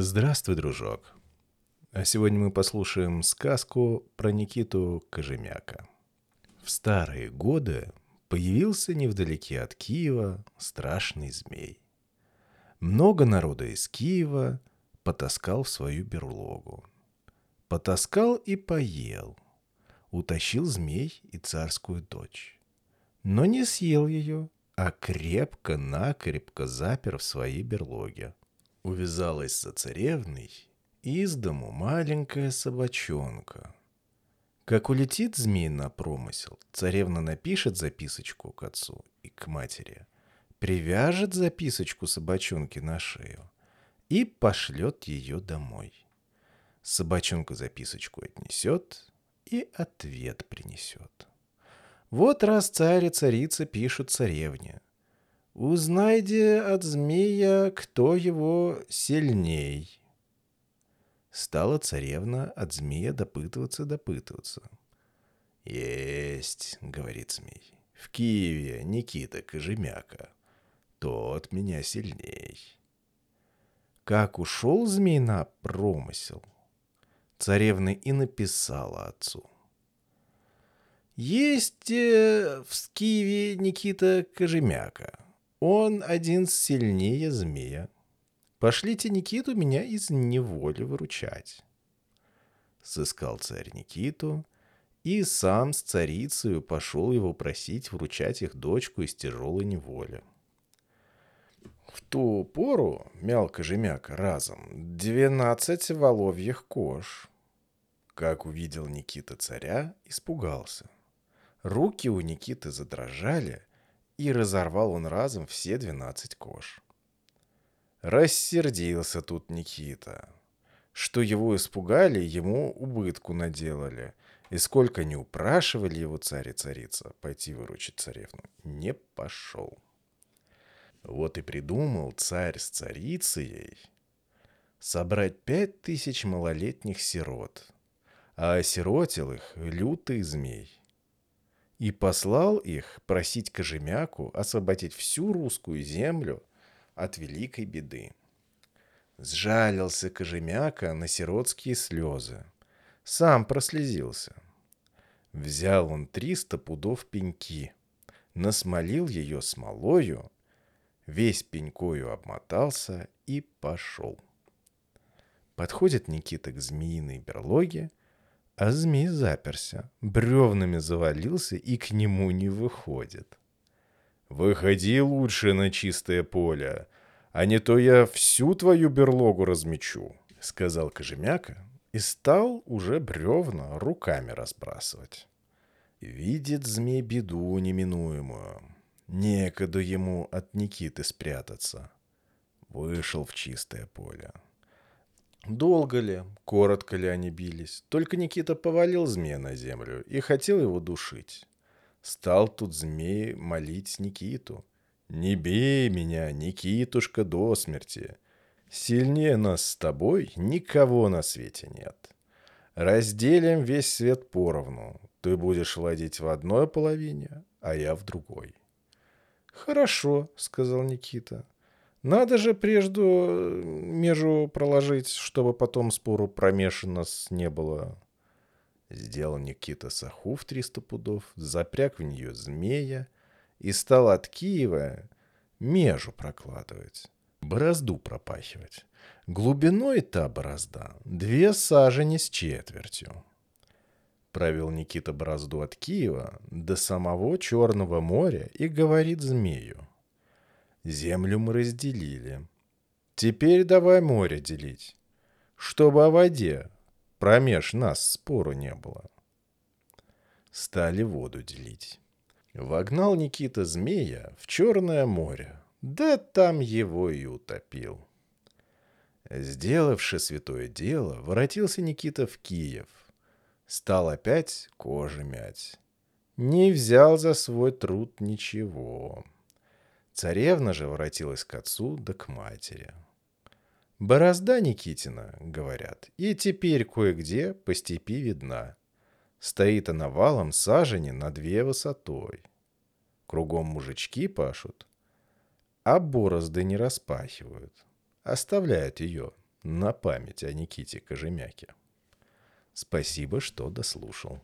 Здравствуй, дружок. А сегодня мы послушаем сказку про Никиту Кожемяка. В старые годы появился невдалеке от Киева страшный змей. Много народа из Киева потаскал в свою берлогу. Потаскал и поел. Утащил змей и царскую дочь. Но не съел ее, а крепко-накрепко запер в своей берлоге. Увязалась за царевной из дому маленькая собачонка. Как улетит змей на промысел, царевна напишет записочку к отцу и к матери, привяжет записочку собачонки на шею и пошлет ее домой. Собачонка записочку отнесет и ответ принесет. Вот раз царь и царица пишут царевне. Узнайде от змея, кто его сильней. Стала царевна от змея допытываться-допытываться. «Есть», — говорит змей, — «в Киеве Никита Кожемяка. Тот меня сильней». Как ушел змей на промысел, царевна и написала отцу. «Есть э, в Киеве Никита Кожемяка. Он один сильнее змея. Пошлите Никиту меня из неволи выручать. Сыскал царь Никиту и сам с царицею пошел его просить вручать их дочку из тяжелой неволи. В ту пору, мелко-жемяко разом, двенадцать воловьих кож. Как увидел Никита царя, испугался. Руки у Никиты задрожали, и разорвал он разом все двенадцать кож. Рассердился тут Никита, что его испугали, ему убытку наделали, и сколько не упрашивали его царь и царица пойти выручить царевну, не пошел. Вот и придумал царь с царицей собрать пять тысяч малолетних сирот, а осиротил их лютый змей и послал их просить Кожемяку освободить всю русскую землю от великой беды. Сжалился Кожемяка на сиротские слезы. Сам прослезился. Взял он триста пудов пеньки, насмолил ее смолою, весь пенькою обмотался и пошел. Подходит Никита к змеиной берлоге а змей заперся, бревнами завалился и к нему не выходит. «Выходи лучше на чистое поле, а не то я всю твою берлогу размечу», — сказал Кожемяка и стал уже бревна руками разбрасывать. Видит змей беду неминуемую. Некогда ему от Никиты спрятаться. Вышел в чистое поле. Долго ли, коротко ли они бились, только Никита повалил змея на землю и хотел его душить. Стал тут змей молить Никиту. «Не бей меня, Никитушка, до смерти. Сильнее нас с тобой никого на свете нет. Разделим весь свет поровну. Ты будешь владеть в одной половине, а я в другой». «Хорошо», — сказал Никита. Надо же прежде межу проложить, чтобы потом спору промеж нас не было. Сделал Никита саху в триста пудов, запряг в нее змея и стал от Киева межу прокладывать, борозду пропахивать. Глубиной та борозда две сажени с четвертью. Провел Никита борозду от Киева до самого Черного моря и говорит змею. Землю мы разделили. Теперь давай море делить, чтобы о воде промеж нас спору не было. Стали воду делить. Вогнал Никита змея в Черное море, да там его и утопил. Сделавши святое дело, воротился Никита в Киев. Стал опять кожи мять. Не взял за свой труд ничего. Царевна же воротилась к отцу да к матери. «Борозда Никитина», — говорят, — «и теперь кое-где по степи видна. Стоит она валом сажени на две высотой. Кругом мужички пашут, а борозды не распахивают, оставляют ее, На память о Никите Кожемяке. Спасибо, что дослушал.